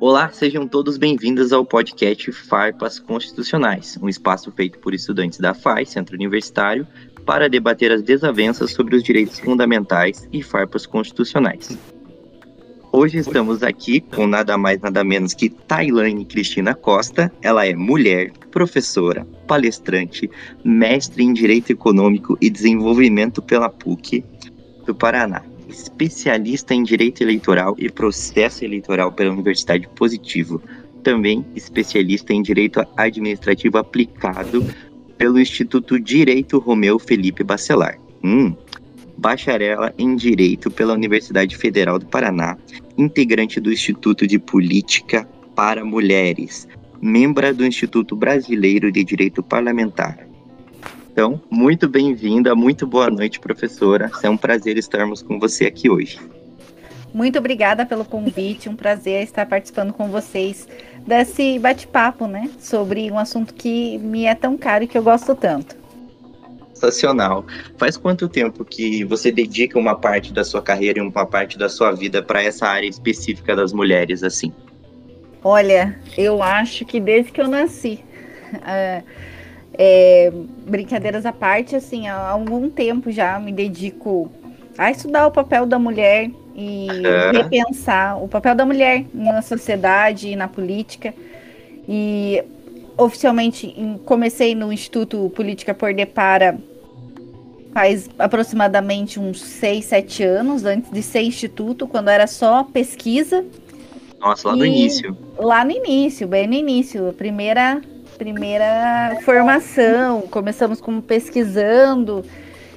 Olá, sejam todos bem-vindos ao podcast Farpas Constitucionais, um espaço feito por estudantes da FAI, Centro Universitário, para debater as desavenças sobre os direitos fundamentais e farpas constitucionais. Hoje estamos aqui com nada mais nada menos que Tailane Cristina Costa. Ela é mulher, professora, palestrante, mestre em Direito Econômico e Desenvolvimento pela PUC do Paraná especialista em direito eleitoral e processo eleitoral pela Universidade Positivo, também especialista em direito administrativo aplicado pelo Instituto Direito Romeu Felipe Bacelar. Hum, bacharela em Direito pela Universidade Federal do Paraná, integrante do Instituto de Política para Mulheres, membra do Instituto Brasileiro de Direito Parlamentar, então, muito bem-vinda, muito boa noite, professora. É um prazer estarmos com você aqui hoje. Muito obrigada pelo convite, um prazer estar participando com vocês desse bate-papo, né, sobre um assunto que me é tão caro e que eu gosto tanto. Sensacional. Faz quanto tempo que você dedica uma parte da sua carreira e uma parte da sua vida para essa área específica das mulheres, assim? Olha, eu acho que desde que eu nasci. Uh, é, brincadeiras à parte, assim, há algum tempo já me dedico a estudar o papel da mulher e repensar o papel da mulher na sociedade e na política. E oficialmente comecei no Instituto Política por Depara faz aproximadamente uns 6, 7 anos, antes de ser instituto, quando era só pesquisa. Nossa, lá no início. Lá no início, bem no início. A primeira primeira formação, começamos como pesquisando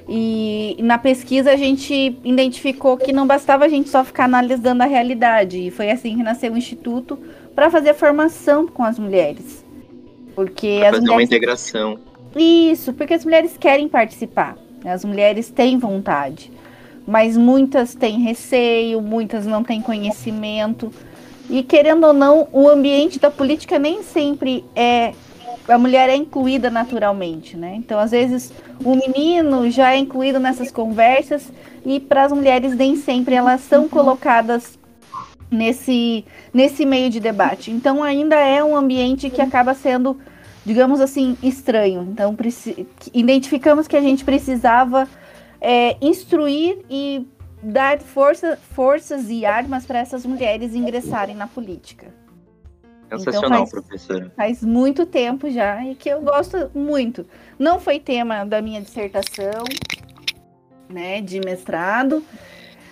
e na pesquisa a gente identificou que não bastava a gente só ficar analisando a realidade e foi assim que nasceu o instituto para fazer a formação com as mulheres, porque pra as fazer mulheres uma integração. Isso, porque as mulheres querem participar, as mulheres têm vontade, mas muitas têm receio, muitas não têm conhecimento. E querendo ou não, o ambiente da política nem sempre é a mulher é incluída naturalmente, né? Então, às vezes, o menino já é incluído nessas conversas e para as mulheres nem sempre elas são colocadas nesse, nesse meio de debate. Então, ainda é um ambiente que acaba sendo, digamos assim, estranho. Então, identificamos que a gente precisava é, instruir e dar força, forças e armas para essas mulheres ingressarem na política. Sensacional, então faz, professora. Faz muito tempo já e que eu gosto muito. Não foi tema da minha dissertação, né, de mestrado,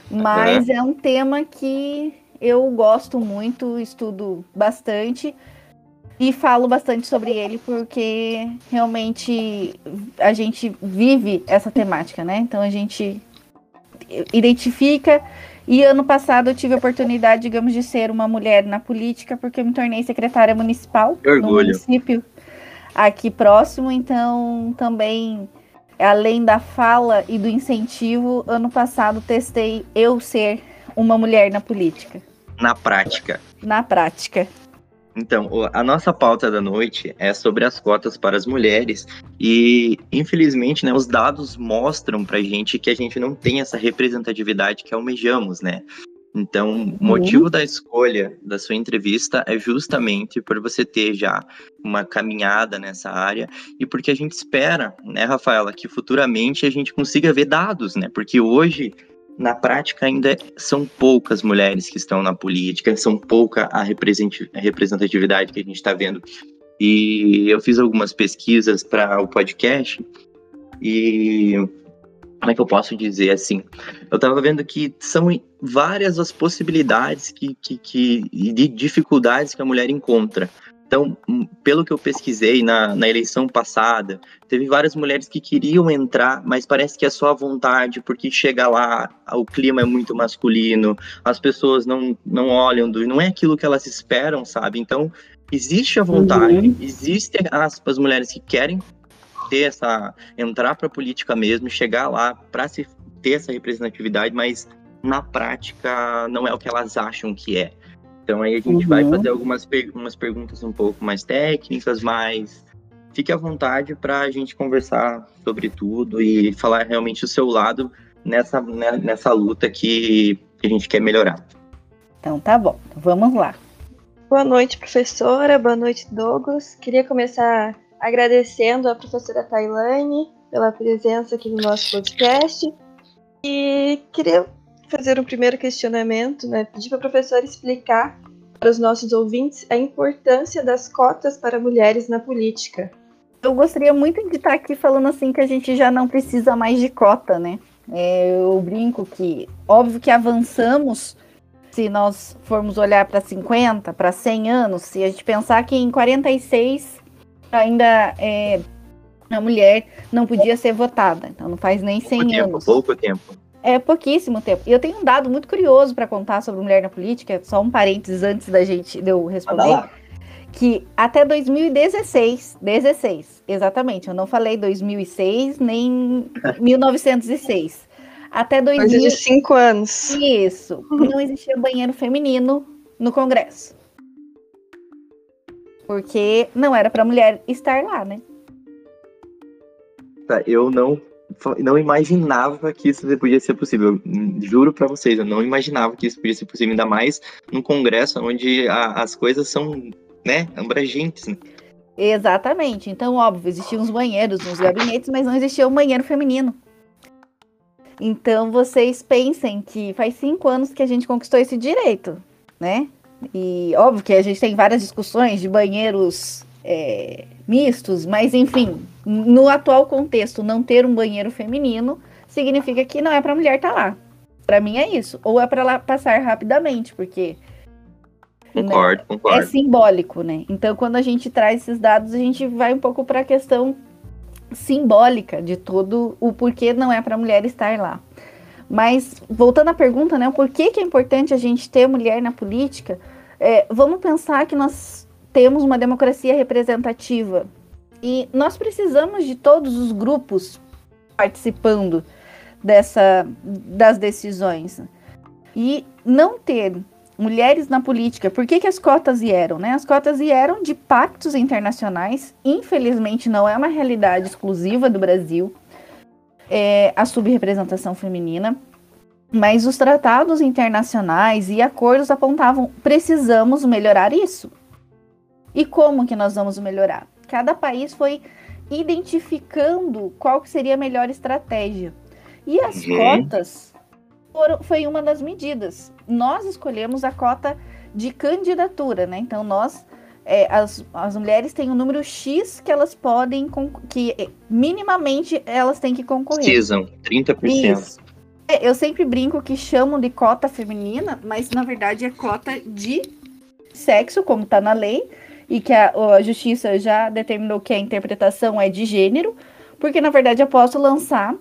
mas uhum. é um tema que eu gosto muito, estudo bastante e falo bastante sobre ele porque realmente a gente vive essa temática, né? Então a gente identifica e ano passado eu tive a oportunidade, digamos, de ser uma mulher na política, porque eu me tornei secretária municipal no município aqui próximo. Então, também, além da fala e do incentivo, ano passado testei eu ser uma mulher na política. Na prática. Na prática. Então, a nossa pauta da noite é sobre as cotas para as mulheres e, infelizmente, né, os dados mostram para a gente que a gente não tem essa representatividade que almejamos, né? Então, o motivo uhum. da escolha da sua entrevista é justamente por você ter já uma caminhada nessa área e porque a gente espera, né, Rafaela, que futuramente a gente consiga ver dados, né? Porque hoje na prática ainda são poucas mulheres que estão na política, são pouca a representatividade que a gente está vendo. E eu fiz algumas pesquisas para o podcast e como é que eu posso dizer assim? Eu estava vendo que são várias as possibilidades que, que, que, de dificuldades que a mulher encontra. Então, hum, pelo que eu pesquisei na, na eleição passada, teve várias mulheres que queriam entrar, mas parece que é só a vontade, porque chega lá, o clima é muito masculino, as pessoas não, não olham, do, não é aquilo que elas esperam, sabe? Então, existe a vontade, uhum. existem as, as mulheres que querem ter essa, entrar para a política mesmo, chegar lá para se ter essa representatividade, mas na prática não é o que elas acham que é. Então aí a gente uhum. vai fazer algumas per umas perguntas um pouco mais técnicas, mas fique à vontade para a gente conversar sobre tudo e falar realmente o seu lado nessa, né, nessa luta que a gente quer melhorar. Então tá bom, vamos lá. Boa noite, professora. Boa noite, Douglas. Queria começar agradecendo a professora Tailane pela presença aqui no nosso podcast. E queria fazer um primeiro questionamento, né? Pedir para a professora explicar para os nossos ouvintes a importância das cotas para mulheres na política. Eu gostaria muito de estar aqui falando assim que a gente já não precisa mais de cota, né? É, eu brinco que, óbvio que avançamos se nós formos olhar para 50, para 100 anos, se a gente pensar que em 46 ainda é, a mulher não podia ser votada, então não faz nem 100 pouco anos. Tempo, pouco tempo. É pouquíssimo tempo. E eu tenho um dado muito curioso para contar sobre mulher na política, só um parênteses antes da gente de eu responder. Que até 2016, 16, exatamente, eu não falei 2006 nem 1906. Até 2000... Coisa de cinco anos. Isso. Não existia banheiro feminino no Congresso. Porque não era para mulher estar lá, né? Tá, eu não não imaginava que isso podia ser possível. Juro para vocês, eu não imaginava que isso podia ser possível, ainda mais num congresso onde a, as coisas são, né, abrangentes. Né? Exatamente. Então, óbvio, existiam os banheiros nos gabinetes, mas não existia um banheiro feminino. Então vocês pensem que faz cinco anos que a gente conquistou esse direito, né? E óbvio que a gente tem várias discussões de banheiros é, mistos, mas enfim, no atual contexto, não ter um banheiro feminino significa que não é para mulher estar tá lá. Para mim é isso. Ou é para lá passar rapidamente, porque Concordo, né, concordo. É simbólico, né? Então, quando a gente traz esses dados, a gente vai um pouco para a questão simbólica de todo o porquê não é para mulher estar lá. Mas, voltando à pergunta, né, o porquê que é importante a gente ter mulher na política, é, vamos pensar que nós temos uma democracia representativa e nós precisamos de todos os grupos participando dessa, das decisões. E não ter mulheres na política. Por que, que as cotas vieram? Né? As cotas vieram de pactos internacionais. Infelizmente, não é uma realidade exclusiva do Brasil é, a subrepresentação feminina. Mas os tratados internacionais e acordos apontavam precisamos melhorar isso. E como que nós vamos melhorar? Cada país foi identificando qual seria a melhor estratégia. E as uhum. cotas foram, foi uma das medidas. Nós escolhemos a cota de candidatura, né? Então nós é, as, as mulheres têm um número X que elas podem que é, minimamente elas têm que concorrer. Precisam, 30%. Isso. É, eu sempre brinco que chamam de cota feminina, mas na verdade é cota de sexo, como está na lei, e que a, a, justiça já determinou que a interpretação é de gênero, porque na verdade eu posso lançar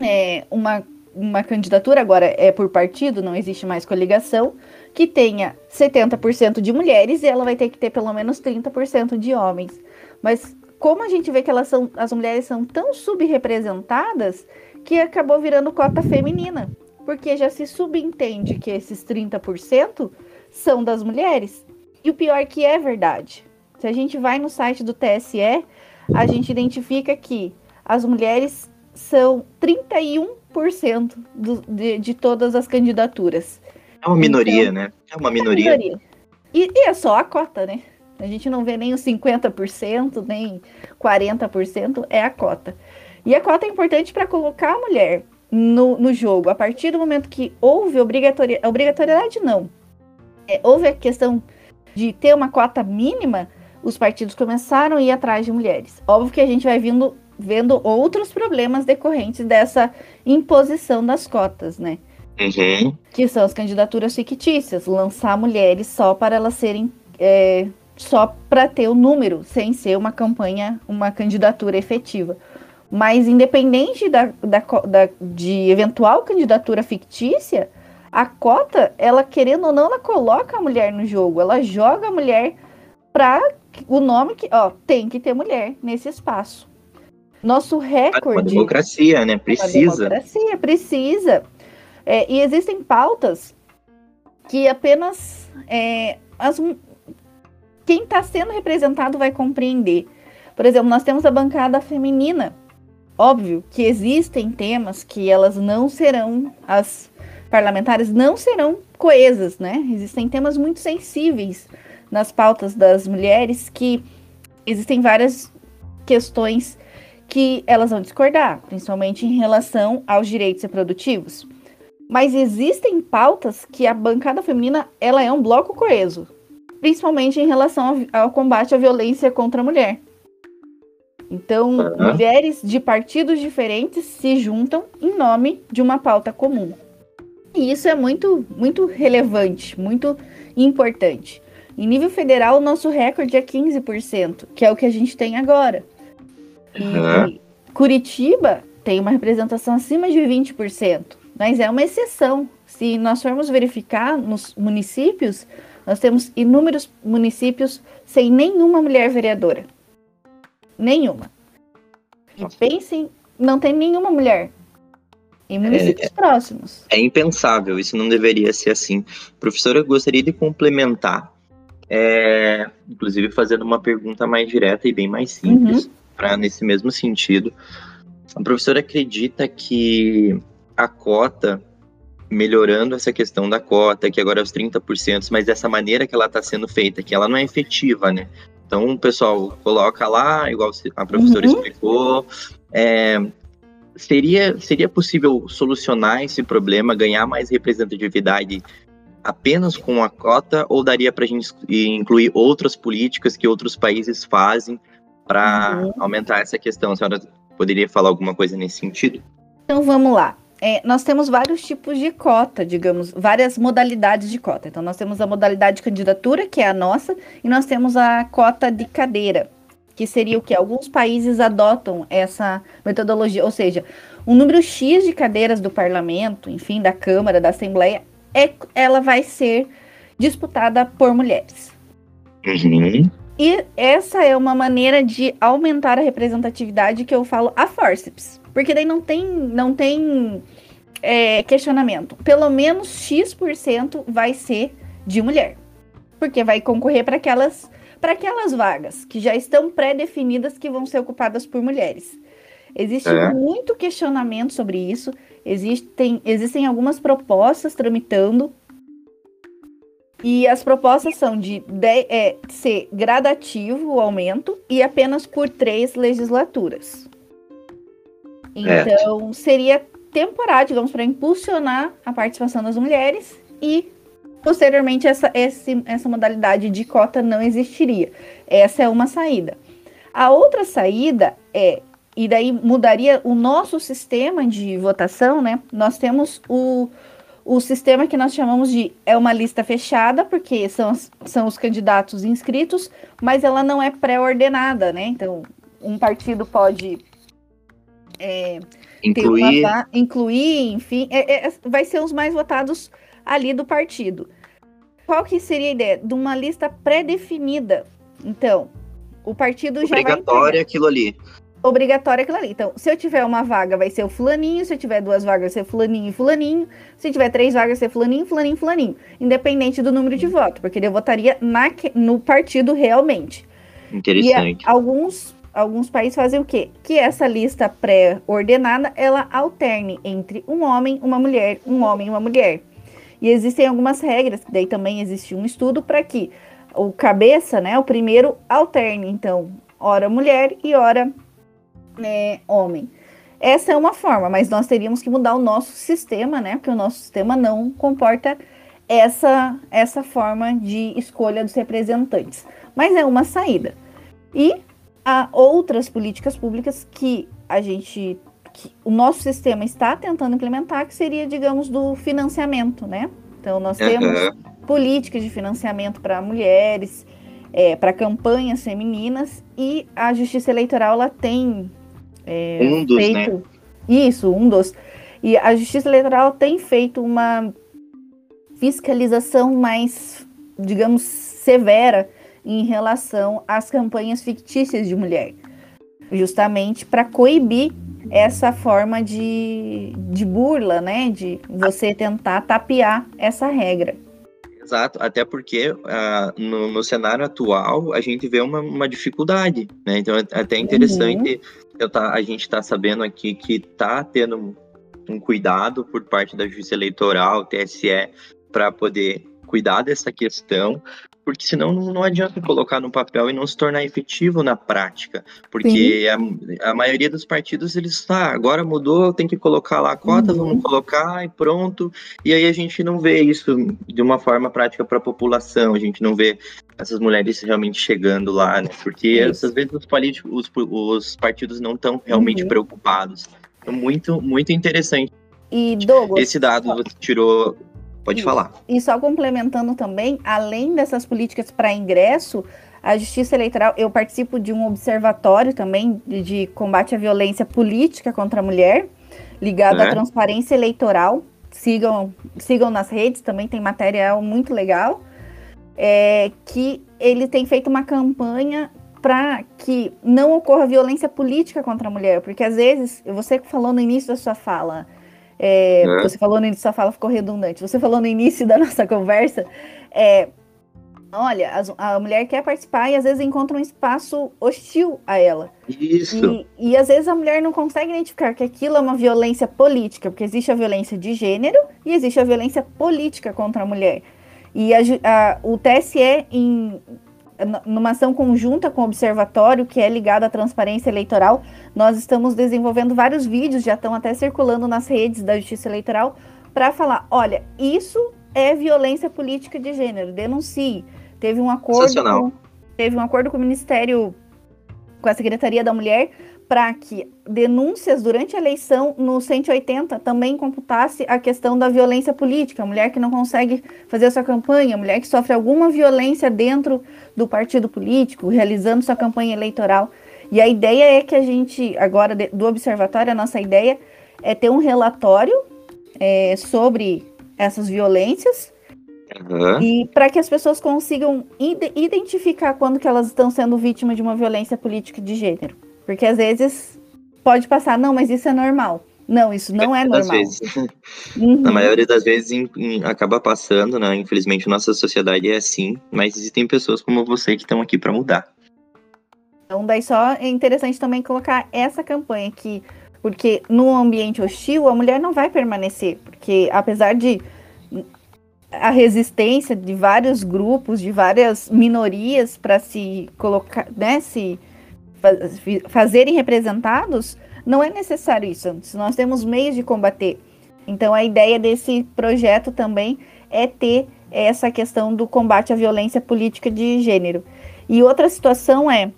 é, uma uma candidatura, agora é por partido, não existe mais coligação, que tenha 70% de mulheres e ela vai ter que ter pelo menos 30% de homens. Mas como a gente vê que elas são, as mulheres são tão subrepresentadas que acabou virando cota feminina, porque já se subentende que esses 30% são das mulheres. E o pior é que é verdade. Se a gente vai no site do TSE, a gente identifica que as mulheres são 31 10% do, de, de todas as candidaturas. É uma minoria, então, né? É uma minoria. É minoria. E, e, é só a cota, né? A gente não vê nem os 50%, nem 40%, é a cota. E a cota é importante para colocar a mulher no, no jogo. A partir do momento que houve obrigatoriedade, obrigatoriedade não. É, houve a questão de ter uma cota mínima, os partidos começaram a ir atrás de mulheres. Óbvio que a gente vai vindo vendo outros problemas decorrentes dessa imposição das cotas, né? Uhum. Que são as candidaturas fictícias, lançar mulheres só para elas serem é, só para ter o número, sem ser uma campanha, uma candidatura efetiva. Mas independente da, da, da, de eventual candidatura fictícia, a cota, ela querendo ou não, ela coloca a mulher no jogo, ela joga a mulher para o nome que, ó, tem que ter mulher nesse espaço. Nosso recorde. A democracia, né? Precisa. A democracia, precisa. É, e existem pautas que apenas é, as, quem está sendo representado vai compreender. Por exemplo, nós temos a bancada feminina. Óbvio que existem temas que elas não serão, as parlamentares não serão coesas, né? Existem temas muito sensíveis nas pautas das mulheres que existem várias questões que elas vão discordar, principalmente em relação aos direitos reprodutivos. Mas existem pautas que a bancada feminina ela é um bloco coeso, principalmente em relação ao, ao combate à violência contra a mulher. Então, uhum. mulheres de partidos diferentes se juntam em nome de uma pauta comum. E isso é muito, muito relevante, muito importante. Em nível federal, o nosso recorde é 15%, que é o que a gente tem agora. E uhum. Curitiba tem uma representação acima de 20%, mas é uma exceção. Se nós formos verificar nos municípios, nós temos inúmeros municípios sem nenhuma mulher vereadora. Nenhuma. E pensem, não tem nenhuma mulher em municípios é, próximos. É impensável, isso não deveria ser assim. Professora, eu gostaria de complementar, é, inclusive fazendo uma pergunta mais direta e bem mais simples, uhum. para nesse mesmo sentido. A professora acredita que a cota, melhorando essa questão da cota, que agora é os 30%, mas dessa maneira que ela está sendo feita, que ela não é efetiva, né? Então, o pessoal coloca lá, igual a professora uhum. explicou. É, seria, seria possível solucionar esse problema, ganhar mais representatividade apenas com a cota, ou daria para a gente incluir outras políticas que outros países fazem para uhum. aumentar essa questão? A senhora poderia falar alguma coisa nesse sentido? Então vamos lá é, nós temos vários tipos de cota, digamos, várias modalidades de cota. Então, nós temos a modalidade de candidatura, que é a nossa, e nós temos a cota de cadeira, que seria o que? Alguns países adotam essa metodologia, ou seja, um número X de cadeiras do parlamento, enfim, da Câmara, da Assembleia, é, ela vai ser disputada por mulheres. Uhum. E essa é uma maneira de aumentar a representatividade que eu falo a forceps. Porque daí não tem, não tem é, questionamento. Pelo menos X% vai ser de mulher. Porque vai concorrer para aquelas, aquelas vagas que já estão pré-definidas que vão ser ocupadas por mulheres. Existe é. muito questionamento sobre isso. Existem, existem algumas propostas tramitando. E as propostas são de, de é, ser gradativo o aumento e apenas por três legislaturas. Então, seria temporário, digamos, para impulsionar a participação das mulheres e posteriormente essa, esse, essa modalidade de cota não existiria. Essa é uma saída. A outra saída é, e daí mudaria o nosso sistema de votação, né? Nós temos o, o sistema que nós chamamos de é uma lista fechada, porque são, são os candidatos inscritos, mas ela não é pré-ordenada, né? Então, um partido pode é, incluir. Uma, incluir, enfim, é, é, vai ser os mais votados ali do partido. Qual que seria a ideia? De uma lista pré-definida. Então, o partido já. Obrigatório aquilo ali. Obrigatório aquilo ali. Então, se eu tiver uma vaga, vai ser o fulaninho. Se eu tiver duas vagas, vai ser fulaninho e fulaninho. Se tiver três vagas, vai ser fulaninho, fulaninho, fulaninho. Independente do número de votos, porque eu votaria na, no partido realmente. Interessante. E alguns alguns países fazem o quê? Que essa lista pré-ordenada ela alterne entre um homem, uma mulher, um homem e uma mulher. E existem algumas regras, daí também existe um estudo para que o cabeça, né, o primeiro alterne, então, hora mulher e hora né, homem. Essa é uma forma, mas nós teríamos que mudar o nosso sistema, né? Porque o nosso sistema não comporta essa, essa forma de escolha dos representantes. Mas é uma saída. E há outras políticas públicas que a gente que o nosso sistema está tentando implementar, que seria, digamos, do financiamento, né? Então nós temos uhum. políticas de financiamento para mulheres, é, para campanhas femininas e a Justiça Eleitoral ela tem é, um dos, né? feito né? isso, um dos e a Justiça Eleitoral tem feito uma fiscalização mais, digamos, severa em relação às campanhas fictícias de mulher, justamente para coibir essa forma de, de burla, né? De você tentar tapear essa regra. Exato, até porque uh, no, no, cenário atual a gente vê uma, uma dificuldade, né? Então é até interessante uhum. eu tá, a gente tá sabendo aqui que tá tendo um cuidado por parte da Justiça Eleitoral, TSE, para poder cuidar dessa questão, porque senão não, não adianta colocar no papel e não se tornar efetivo na prática, porque a, a, maioria dos partidos eles tá, agora mudou, tem que colocar lá a cota, uhum. vamos colocar e pronto, e aí a gente não vê isso de uma forma prática para a população, a gente não vê essas mulheres realmente chegando lá, né? Porque isso. às vezes os, políticos, os, os partidos não estão realmente uhum. preocupados. Então, muito, muito interessante. E Douglas, esse dado você tirou Pode falar. E só complementando também, além dessas políticas para ingresso, a Justiça Eleitoral, eu participo de um observatório também de, de combate à violência política contra a mulher, ligado é. à transparência eleitoral. Sigam, sigam nas redes, também tem material muito legal. É, que ele tem feito uma campanha para que não ocorra violência política contra a mulher, porque às vezes, você falou no início da sua fala, é, é. Você falou no início, sua fala ficou redundante. Você falou no início da nossa conversa, é, olha, a, a, mulher quer participar e às vezes encontra um espaço hostil a ela. Isso. E, e às vezes a mulher não consegue identificar que aquilo é uma violência política, porque existe a violência de gênero e existe a violência política contra a mulher. E a, a, o TSE, em, numa ação conjunta com o Observatório, que é ligado à transparência eleitoral, nós estamos desenvolvendo vários vídeos, já estão até circulando nas redes da Justiça Eleitoral, para falar: olha, isso é violência política de gênero, denuncie. Teve um acordo. Com, teve um acordo com o Ministério, com a Secretaria da Mulher, para que denúncias durante a eleição no 180 também computasse a questão da violência política, a mulher que não consegue fazer a sua campanha, a mulher que sofre alguma violência dentro do partido político, realizando sua campanha eleitoral. E a ideia é que a gente, agora do observatório, a nossa ideia é ter um relatório é, sobre essas violências Uhum. E para que as pessoas consigam id identificar quando que elas estão sendo vítimas de uma violência política de gênero. Porque às vezes pode passar, não, mas isso é normal. Não, isso não é normal. Vezes, uhum. Na maioria das vezes em, em, acaba passando, né? Infelizmente, nossa sociedade é assim, mas existem pessoas como você que estão aqui para mudar. Então, daí só é interessante também colocar essa campanha aqui, porque no ambiente hostil a mulher não vai permanecer, porque apesar de a resistência de vários grupos, de várias minorias para se colocar, né, se fazerem representados, não é necessário isso. Nós temos meios de combater. Então, a ideia desse projeto também é ter essa questão do combate à violência política de gênero. E outra situação é,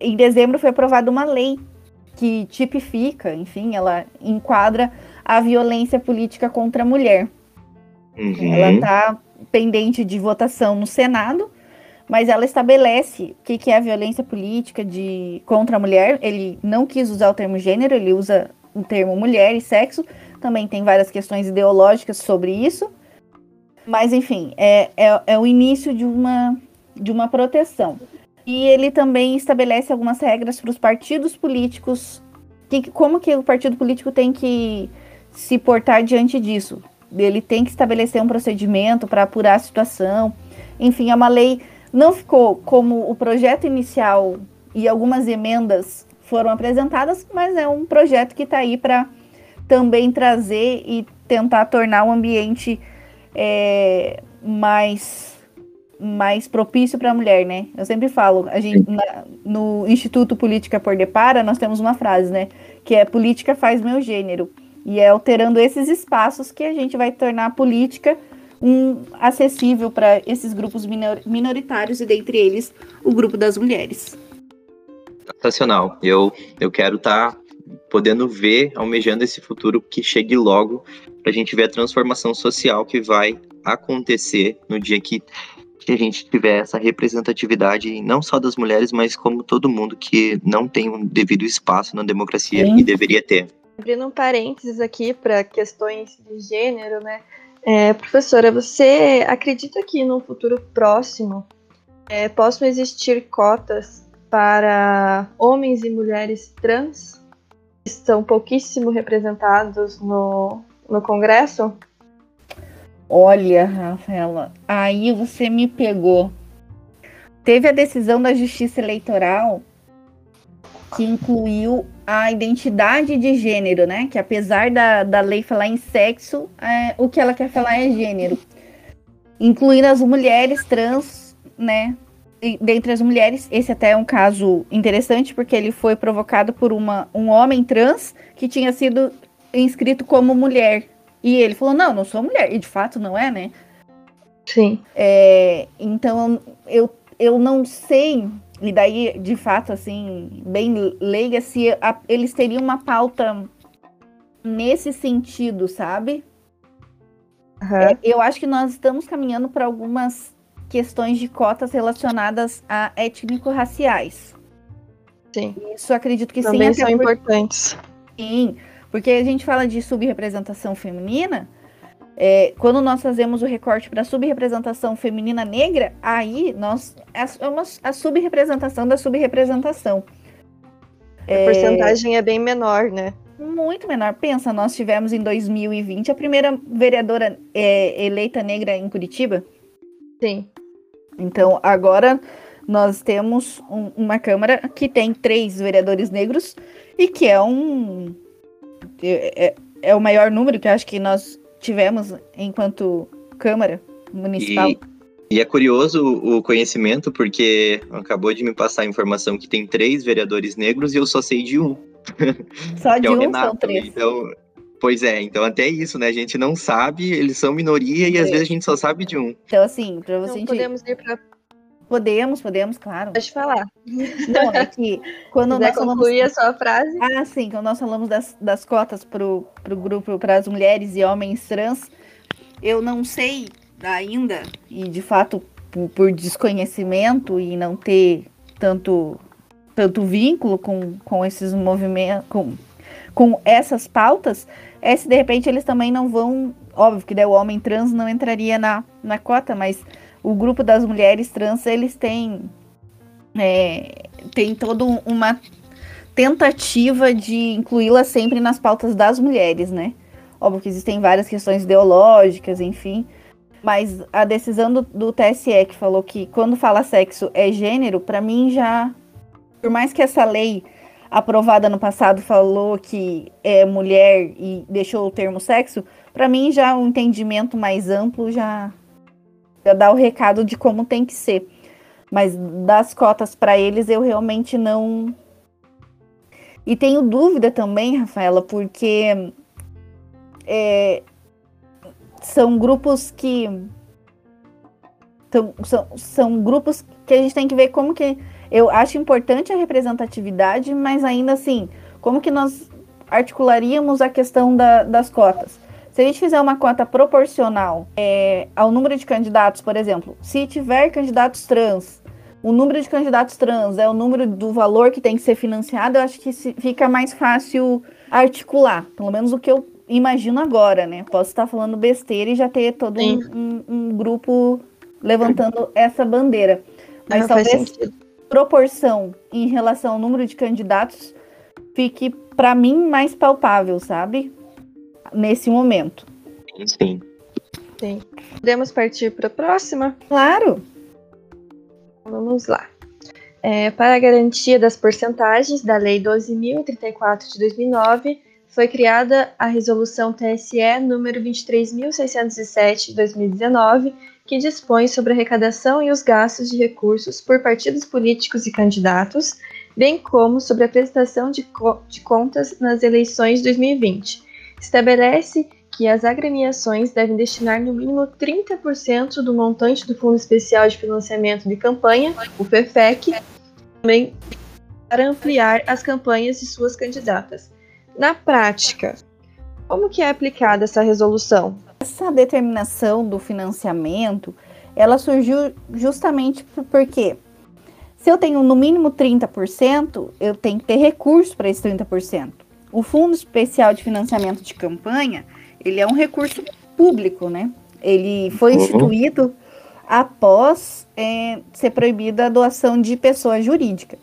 em dezembro foi aprovada uma lei que tipifica, enfim, ela enquadra a violência política contra a mulher. Uhum. Ela está pendente de votação no Senado mas ela estabelece o que, que é a violência política de contra a mulher. Ele não quis usar o termo gênero, ele usa o termo mulher e sexo. Também tem várias questões ideológicas sobre isso. Mas, enfim, é, é, é o início de uma, de uma proteção. E ele também estabelece algumas regras para os partidos políticos, que, como que o partido político tem que se portar diante disso. Ele tem que estabelecer um procedimento para apurar a situação. Enfim, é uma lei não ficou como o projeto inicial e algumas emendas foram apresentadas, mas é um projeto que está aí para também trazer e tentar tornar o ambiente é, mais mais propício para a mulher, né? Eu sempre falo, a gente na, no Instituto Política por Depara nós temos uma frase, né? Que é política faz meu gênero e é alterando esses espaços que a gente vai tornar a política um acessível para esses grupos minor, minoritários e dentre eles o grupo das mulheres. Sensacional. Eu, eu quero estar tá podendo ver, almejando esse futuro que chegue logo, para a gente ver a transformação social que vai acontecer no dia que, que a gente tiver essa representatividade, não só das mulheres, mas como todo mundo que não tem um devido espaço na democracia Sim. e deveria ter. Abrindo um parênteses aqui para questões de gênero, né? É, professora, você acredita que no futuro próximo é, possam existir cotas para homens e mulheres trans que estão pouquíssimo representados no, no Congresso? Olha, Rafaela, aí você me pegou. Teve a decisão da Justiça Eleitoral que incluiu a identidade de gênero, né? Que apesar da, da lei falar em sexo, é, o que ela quer falar é gênero. Incluindo as mulheres trans né, dentre as mulheres. Esse até é um caso interessante, porque ele foi provocado por uma, um homem trans que tinha sido inscrito como mulher. E ele falou: Não, não sou mulher. E de fato não é, né? Sim. É, então eu, eu não sei, e daí, de fato, assim, bem leiga, se a, eles teriam uma pauta nesse sentido, sabe? Uhum. É, eu acho que nós estamos caminhando para algumas questões de cotas relacionadas a étnico-raciais. Sim. Isso acredito que Também sim. são por... importantes. Sim, porque a gente fala de subrepresentação feminina. É, quando nós fazemos o recorte para subrepresentação feminina negra, aí nós é uma a subrepresentação da subrepresentação. A porcentagem é bem menor, né? Muito menor. Pensa, nós tivemos em 2020 a primeira vereadora é, eleita negra em Curitiba. Sim. Então, agora nós temos um, uma Câmara que tem três vereadores negros e que é um. É, é, é o maior número que eu acho que nós tivemos enquanto Câmara Municipal. E, e, é curioso o conhecimento, porque acabou de me passar a informação que tem três vereadores negros e eu só sei de um. Só de é um Renato, são três. Então, pois é, então até isso, né? A gente não sabe, eles são minoria e às vezes a gente só sabe de um. Então, assim, pra você. Então, podemos ir para Podemos, podemos, claro. Pode falar. Não, é que quando nós falamos. concluir a sua frase. Ah, sim, quando nós falamos das, das cotas para o grupo, para as mulheres e homens trans, eu não sei ainda, e de fato por, por desconhecimento e não ter tanto, tanto vínculo com, com esses movimentos, com, com essas pautas, é se de repente eles também não vão. Óbvio que daí o homem trans não entraria na, na cota, mas o grupo das mulheres trans, eles têm, é, tem toda uma tentativa de incluí-la sempre nas pautas das mulheres, né? Óbvio que existem várias questões ideológicas, enfim. Mas a decisão do, do TSE que falou que quando fala sexo é gênero, para mim já. Por mais que essa lei aprovada no passado falou que é mulher e deixou o termo sexo, para mim já um entendimento mais amplo já dá o recado de como tem que ser. Mas das cotas para eles eu realmente não. E tenho dúvida também, Rafaela, porque é, são grupos que. São, são, são grupos que a gente tem que ver como que. Eu acho importante a representatividade, mas ainda assim, como que nós articularíamos a questão da, das cotas? Se a gente fizer uma cota proporcional é, ao número de candidatos, por exemplo, se tiver candidatos trans, o número de candidatos trans é o número do valor que tem que ser financiado, eu acho que fica mais fácil articular. Pelo menos o que eu imagino agora, né? Posso estar falando besteira e já ter todo um, um, um, grupo levantando essa bandeira. Mas Não, talvez proporção em relação ao número de candidatos fique, para mim, mais palpável, sabe? Nesse momento. Sim. Sim. Podemos partir para a próxima? Claro. Vamos lá. É, para a garantia das porcentagens da Lei 12.034 de 2009, foi criada a Resolução TSE número 23.607 de 2019, que dispõe sobre a arrecadação e os gastos de recursos por partidos políticos e candidatos, bem como sobre a prestação de, co de contas nas eleições de 2020 estabelece que as agremiações devem destinar no mínimo 30% do montante do Fundo Especial de Financiamento de Campanha, o FEFEC, também para ampliar as campanhas de suas candidatas. Na prática, como que é aplicada essa resolução? Essa determinação do financiamento, ela surgiu justamente porque se eu tenho no mínimo 30%, eu tenho que ter recurso para esse 30%. O Fundo Especial de Financiamento de Campanha, ele é um recurso público, né? Ele foi uhum. instituído após é, ser proibida a doação de pessoa jurídica.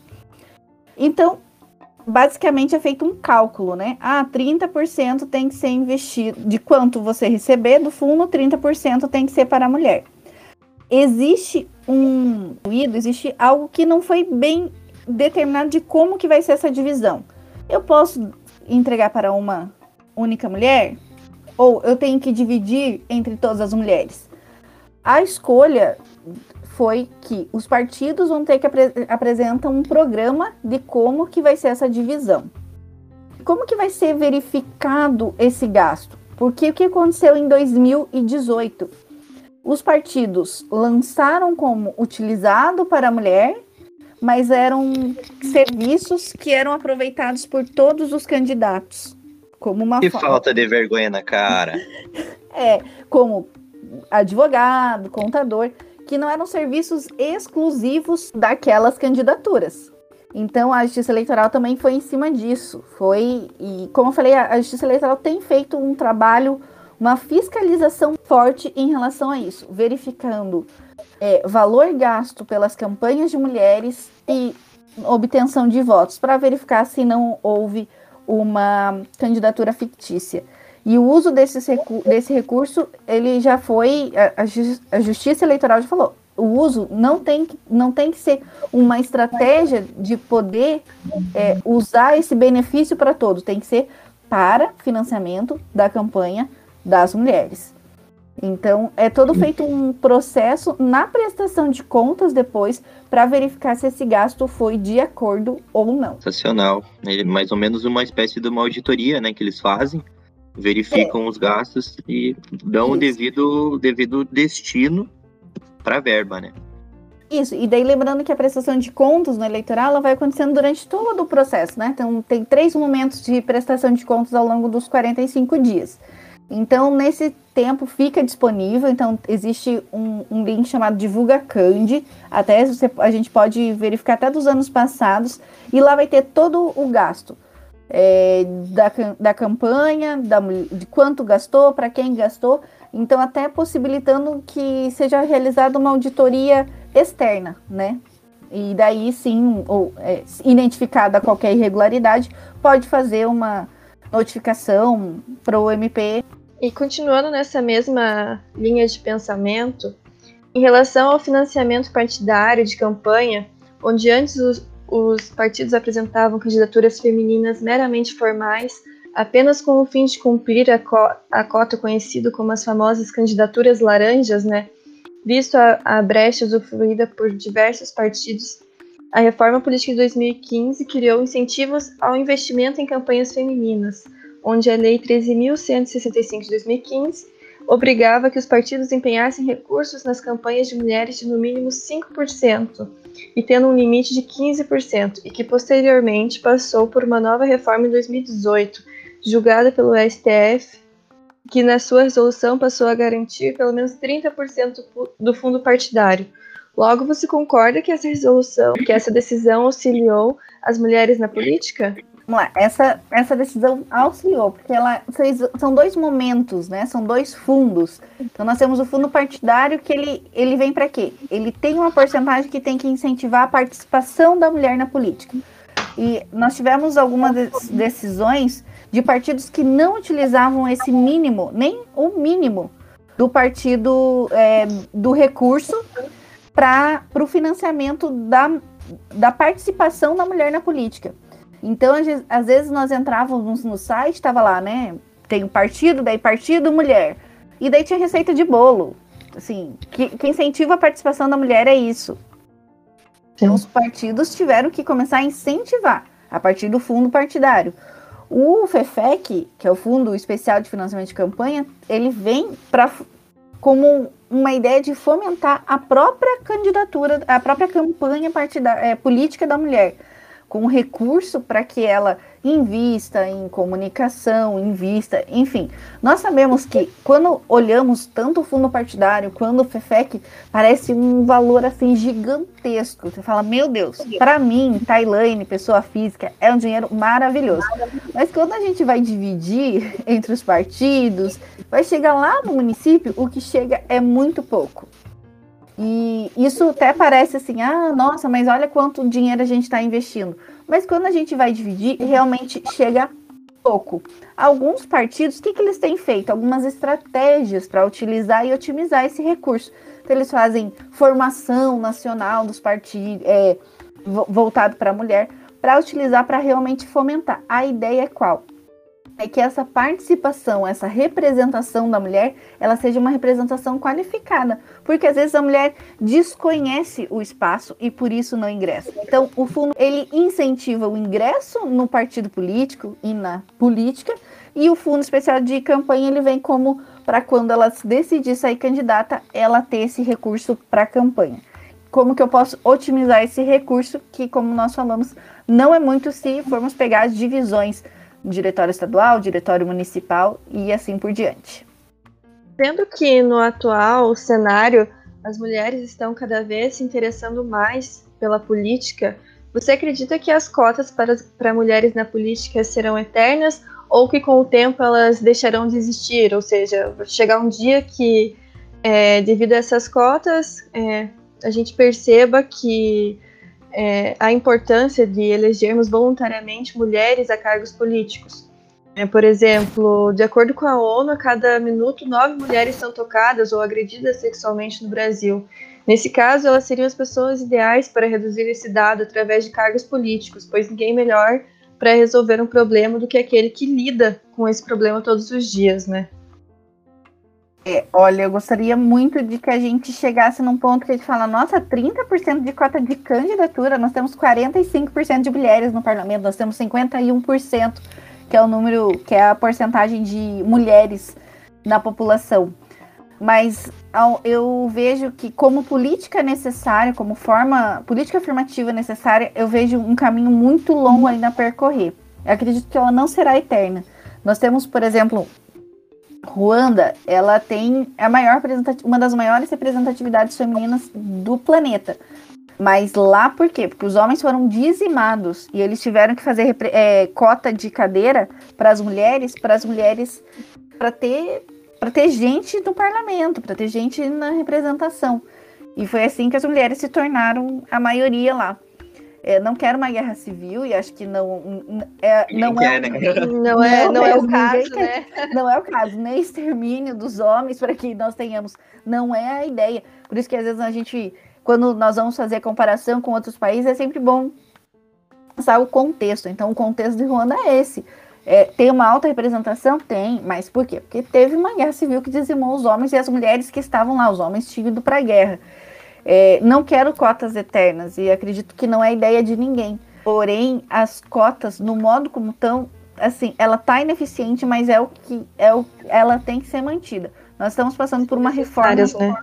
Então, basicamente é feito um cálculo, né? Ah, 30% tem que ser investido. De quanto você receber do fundo, 30% tem que ser para a mulher. Existe um existe algo que não foi bem determinado de como que vai ser essa divisão. Eu posso entregar para uma única mulher? Ou eu tenho que dividir entre todas as mulheres? A escolha foi que os partidos vão ter que apre apresentar um programa de como que vai ser essa divisão. Como que vai ser verificado esse gasto? Porque o que aconteceu em 2018? Os partidos lançaram como utilizado para a mulher, mas eram serviços que eram aproveitados por todos os candidatos. Como uma que falta de vergonha na cara. é, como advogado, contador, que não eram serviços exclusivos daquelas candidaturas. Então a Justiça Eleitoral também foi em cima disso. Foi e como eu falei, a Justiça Eleitoral tem feito um trabalho, uma fiscalização forte em relação a isso, verificando é, valor gasto pelas campanhas de mulheres e obtenção de votos para verificar se não houve uma candidatura fictícia. E o uso desse, desse recurso, ele já foi, a, a Justiça Eleitoral já falou, o uso não tem, não tem que ser uma estratégia de poder é, usar esse benefício para todos, tem que ser para financiamento da campanha das mulheres. Então, é todo feito um processo na prestação de contas depois para verificar se esse gasto foi de acordo ou não. Sensacional. É mais ou menos uma espécie de uma auditoria né, que eles fazem, verificam é. os gastos e dão o devido, devido destino para a verba, né? Isso, e daí lembrando que a prestação de contas no eleitoral ela vai acontecendo durante todo o processo, né? Então, tem três momentos de prestação de contas ao longo dos 45 dias. Então, nesse tempo fica disponível, então existe um, um link chamado Divulga Cande, até você, a gente pode verificar até dos anos passados, e lá vai ter todo o gasto. É, da, da campanha, da, de quanto gastou, para quem gastou, então até possibilitando que seja realizada uma auditoria externa, né? E daí sim, ou é, identificada qualquer irregularidade, pode fazer uma notificação para o MP. E continuando nessa mesma linha de pensamento, em relação ao financiamento partidário de campanha, onde antes os, os partidos apresentavam candidaturas femininas meramente formais, apenas com o fim de cumprir a, co a cota conhecida como as famosas candidaturas laranjas, né? Visto a, a brecha usufruída por diversos partidos, a reforma política de 2015 criou incentivos ao investimento em campanhas femininas, onde a Lei 13.165 de 2015 obrigava que os partidos empenhassem recursos nas campanhas de mulheres de no mínimo 5% e tendo um limite de 15%, e que posteriormente passou por uma nova reforma em 2018, julgada pelo STF, que na sua resolução passou a garantir pelo menos 30% do fundo partidário. Logo, você concorda que essa resolução, que essa decisão auxiliou as mulheres na política? Vamos lá, essa, essa decisão auxiliou, porque ela são dois momentos, né? São dois fundos. Então nós temos o fundo partidário que ele, ele vem para quê? Ele tem uma porcentagem que tem que incentivar a participação da mulher na política. E nós tivemos algumas decisões de partidos que não utilizavam esse mínimo, nem o mínimo do partido é, do recurso para o financiamento da, da participação da mulher na política. Então, às vezes nós entrávamos no site, estava lá, né? Tem o partido, daí partido mulher. E daí tinha receita de bolo. Assim, que, que incentiva a participação da mulher é isso. Então, os partidos tiveram que começar a incentivar a partir do fundo partidário. O FEFEC, que é o Fundo Especial de Financiamento de Campanha, ele vem para como uma ideia de fomentar a própria candidatura, a própria campanha partidária, é, política da mulher com recurso para que ela invista em comunicação, invista, enfim. Nós sabemos que quando olhamos tanto o fundo partidário quanto o FEFEC, parece um valor assim gigantesco. Você fala, meu Deus, para mim, Tailane, pessoa física, é um dinheiro maravilhoso. Mas quando a gente vai dividir entre os partidos, vai chegar lá no município, o que chega é muito pouco. E isso até parece assim, ah, nossa, mas olha quanto dinheiro a gente está investindo. Mas quando a gente vai dividir, realmente chega pouco. Alguns partidos, o que, que eles têm feito? Algumas estratégias para utilizar e otimizar esse recurso. Então, eles fazem formação nacional dos partidos, é, voltado para a mulher, para utilizar para realmente fomentar. A ideia é qual? É que essa participação, essa representação da mulher, ela seja uma representação qualificada, porque às vezes a mulher desconhece o espaço e por isso não ingressa. Então, o fundo ele incentiva o ingresso no partido político e na política, e o fundo especial de campanha ele vem como para quando ela decidir sair candidata, ela ter esse recurso para campanha. Como que eu posso otimizar esse recurso que, como nós falamos, não é muito se formos pegar as divisões diretório estadual, diretório municipal e assim por diante. Sendo que no atual cenário as mulheres estão cada vez se interessando mais pela política, você acredita que as cotas para, para mulheres na política serão eternas ou que com o tempo elas deixarão de existir? Ou seja, chegar um dia que, é, devido a essas cotas, é, a gente perceba que é, a importância de elegermos voluntariamente mulheres a cargos políticos. É, por exemplo, de acordo com a ONU, a cada minuto nove mulheres são tocadas ou agredidas sexualmente no Brasil. Nesse caso, elas seriam as pessoas ideais para reduzir esse dado através de cargos políticos, pois ninguém melhor para resolver um problema do que aquele que lida com esse problema todos os dias, né? É, olha, eu gostaria muito de que a gente chegasse num ponto que a gente fala, nossa, 30% de cota de candidatura, nós temos 45% de mulheres no parlamento, nós temos 51%, que é o número, que é a porcentagem de mulheres na população. Mas eu vejo que como política necessária, como forma política afirmativa necessária, eu vejo um caminho muito longo ainda a percorrer. Eu acredito que ela não será eterna. Nós temos, por exemplo, Ruanda, ela tem a maior uma das maiores representatividades femininas do planeta. Mas lá por quê? Porque os homens foram dizimados e eles tiveram que fazer é, cota de cadeira para as mulheres, para as mulheres, para ter, para ter gente no parlamento, para ter gente na representação. E foi assim que as mulheres se tornaram a maioria lá. É, não quero uma guerra civil e acho que não é, não, é, né? não é não é o caso, né? Não é o caso, nem extermínio dos homens para que nós tenhamos, não é a ideia. Por isso que às vezes a gente, quando nós vamos fazer comparação com outros países, é sempre bom pensar o contexto. Então o contexto de Ruanda é esse. É, tem uma alta representação? Tem, mas por quê? Porque teve uma guerra civil que dizimou os homens e as mulheres que estavam lá. Os homens tinham ido para a guerra. É, não quero cotas eternas e acredito que não é ideia de ninguém. Porém, as cotas, no modo como estão, assim, ela tá ineficiente, mas é o que é o, ela tem que ser mantida. Nós estamos passando por uma reforma. Né?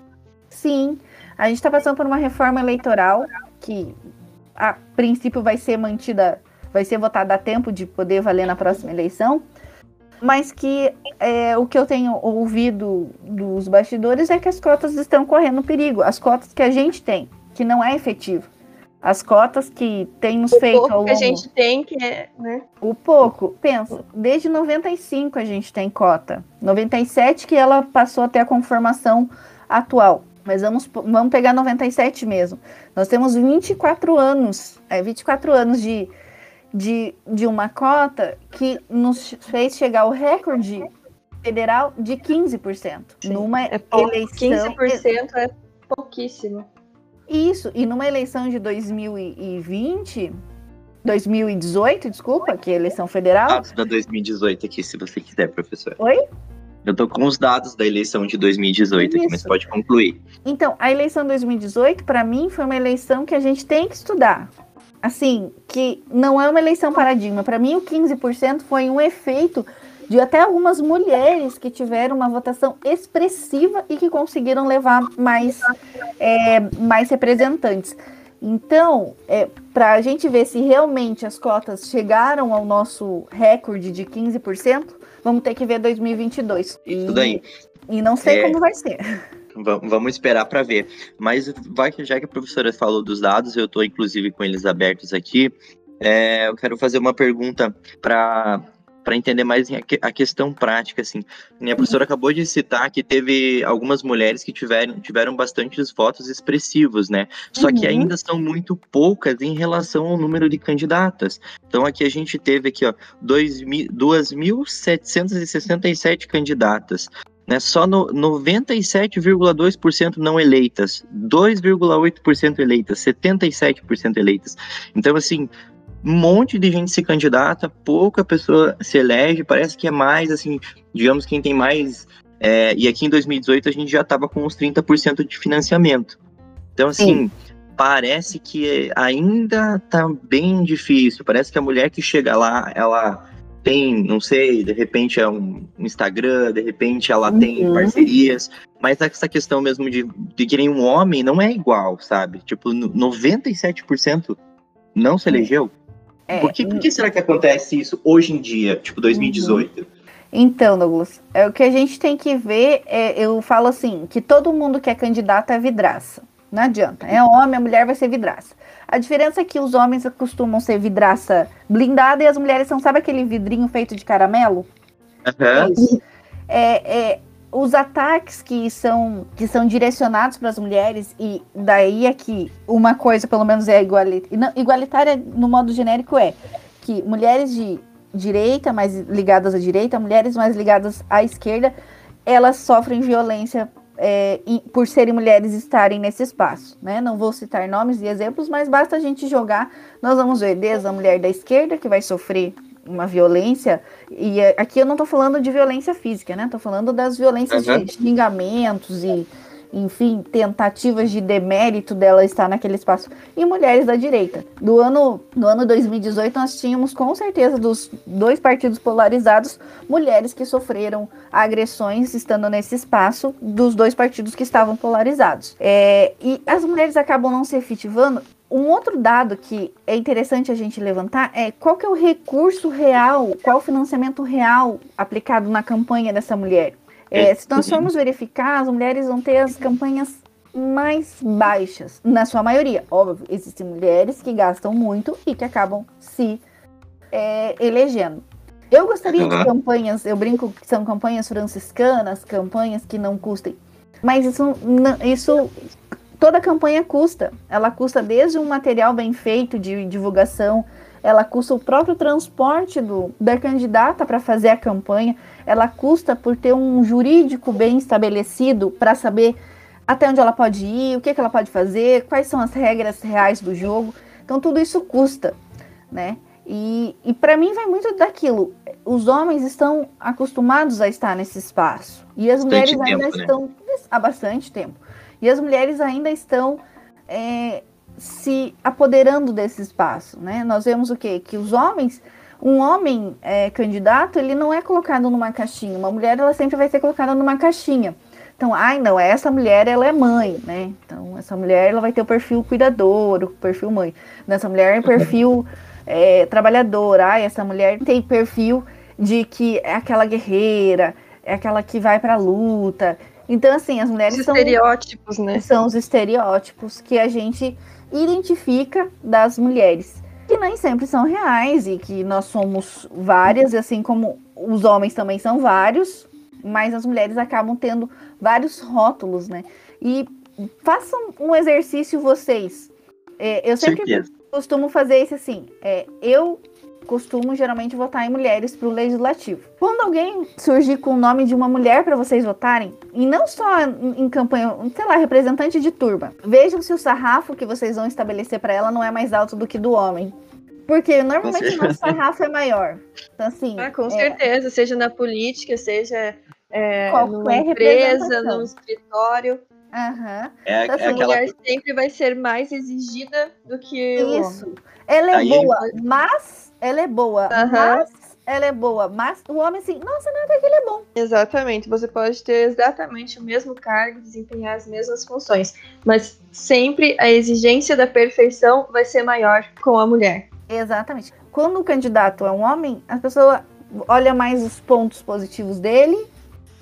Sim, a gente está passando por uma reforma eleitoral que a princípio vai ser mantida, vai ser votada a tempo de poder valer na próxima eleição mas que é, o que eu tenho ouvido dos bastidores é que as cotas estão correndo perigo. As cotas que a gente tem, que não é efetivo. As cotas que tem nos o feito pouco ao longo... que a gente tem, que é, né? O pouco, pensa, desde 95 a gente tem cota. 97 que ela passou até a conformação atual. Mas vamos, vamos pegar 97 mesmo. Nós temos 24 anos, é, 24 anos de de, de uma cota que nos fez chegar ao recorde federal de 15%. Sim, numa é eleição. 15% é pouquíssimo. Isso, e numa eleição de 2020, 2018, desculpa, que é a eleição federal. Dados da 2018 aqui, se você quiser, professor. Oi? Eu tô com os dados da eleição de 2018 aqui, mas pode concluir. Então, a eleição de 2018, para mim, foi uma eleição que a gente tem que estudar assim, que não é uma eleição paradigma. Para mim, o 15% foi um efeito de até algumas mulheres que tiveram uma votação expressiva e que conseguiram levar mais, é, mais representantes. Então, é, para a gente ver se realmente as cotas chegaram ao nosso recorde de 15%, vamos ter que ver 2022. Isso daí. E, e não sei é... como vai ser. Vamos esperar para ver. Mas vai que já que a professora falou dos dados, eu estou inclusive com eles abertos aqui. É, eu quero fazer uma pergunta para para entender mais a questão prática, assim. A professora acabou de citar que teve algumas mulheres que tiveram, tiveram bastantes votos expressivos, né? Só uhum. que ainda são muito poucas em relação ao número de candidatas. Então aqui a gente teve aqui, ó, 2.767 candidatas né, só no 97,2% não eleitas, 2,8% eleitas, 77% eleitas. Então, assim, um monte de gente se candidata, pouca pessoa se elege, parece que é mais, assim, digamos, quem tem mais. É, e aqui em 2018 a gente já estava com uns 30% de financiamento. Então, assim, Sim. parece que ainda tá bem difícil. Parece que a mulher que chega lá, ela tem, não sei, de repente é um Instagram, de repente ela uhum. tem parcerias, mas essa questão mesmo de, de que nenhum homem não é igual, sabe? Tipo, 97% não se elegeu. É, por, que, por que será que acontece isso hoje em dia, tipo 2018? Uhum. Então, Douglas, é, o que a gente tem que ver, é, eu falo assim, que todo mundo que é candidato é vidraça. Não adianta. É homem, a mulher vai ser vidraça. A diferença é que os homens costumam ser vidraça blindada e as mulheres são, sabe aquele vidrinho feito de caramelo? Uhum. É, é, os ataques que são, que são direcionados para as mulheres, e daí é que uma coisa, pelo menos, é igualitária. Igualitária, no modo genérico, é que mulheres de direita, mais ligadas à direita, mulheres mais ligadas à esquerda, elas sofrem violência é, por serem mulheres estarem nesse espaço. Né? Não vou citar nomes e exemplos, mas basta a gente jogar. Nós vamos ver desde a mulher da esquerda, que vai sofrer uma violência, e é, aqui eu não estou falando de violência física, né? Estou falando das violências uhum. de xingamentos e, enfim, tentativas de demérito dela estar naquele espaço. E mulheres da direita. Do ano, no ano 2018, nós tínhamos, com certeza, dos dois partidos polarizados, mulheres que sofreram agressões estando nesse espaço dos dois partidos que estavam polarizados. É, e as mulheres acabam não se efetivando um outro dado que é interessante a gente levantar é qual que é o recurso real, qual o financiamento real aplicado na campanha dessa mulher. É, é, se nós formos verificar, as mulheres vão ter as campanhas mais baixas, na sua maioria. Óbvio, existem mulheres que gastam muito e que acabam se é, elegendo. Eu gostaria de campanhas, eu brinco que são campanhas franciscanas, campanhas que não custem. Mas isso, isso toda campanha custa. Ela custa desde um material bem feito de divulgação, ela custa o próprio transporte do, da candidata para fazer a campanha, ela custa por ter um jurídico bem estabelecido para saber até onde ela pode ir, o que, que ela pode fazer, quais são as regras reais do jogo. Então tudo isso custa, né? E, e para mim vai muito daquilo. Os homens estão acostumados a estar nesse espaço e as mulheres ainda tempo, né? estão né? há bastante tempo. E as mulheres ainda estão é, se apoderando desse espaço, né? Nós vemos o quê? Que os homens, um homem é, candidato, ele não é colocado numa caixinha. Uma mulher, ela sempre vai ser colocada numa caixinha. Então, ai, não, essa mulher, ela é mãe, né? Então, essa mulher, ela vai ter o perfil cuidador, o perfil mãe. Essa mulher é perfil é, trabalhador. Ai, essa mulher tem perfil de que é aquela guerreira, é aquela que vai pra luta. Então, assim, as mulheres os são. estereótipos, né? São os estereótipos que a gente identifica das mulheres. Que nem sempre são reais e que nós somos várias, assim como os homens também são vários, mas as mulheres acabam tendo vários rótulos, né? E façam um exercício vocês. É, eu sempre Certeza. costumo fazer isso assim. É, eu costumo geralmente votar em mulheres para o legislativo. Quando alguém surgir com o nome de uma mulher para vocês votarem, e não só em campanha, sei lá, representante de turma, vejam se o sarrafo que vocês vão estabelecer para ela não é mais alto do que do homem. Porque normalmente o nosso sarrafo é maior. Então, assim. Ah, com é... certeza, seja na política, seja é, numa empresa, num escritório. Uhum. É, então, assim, é aquela... mulher sempre vai ser mais exigida do que Isso. Ela é Aí... boa, mas ela é boa, uhum. mas ela é boa, mas o homem assim, nossa, nada que ele é bom. Exatamente, você pode ter exatamente o mesmo cargo, desempenhar as mesmas funções, mas sempre a exigência da perfeição vai ser maior com a mulher. Exatamente. Quando o candidato é um homem, a pessoa olha mais os pontos positivos dele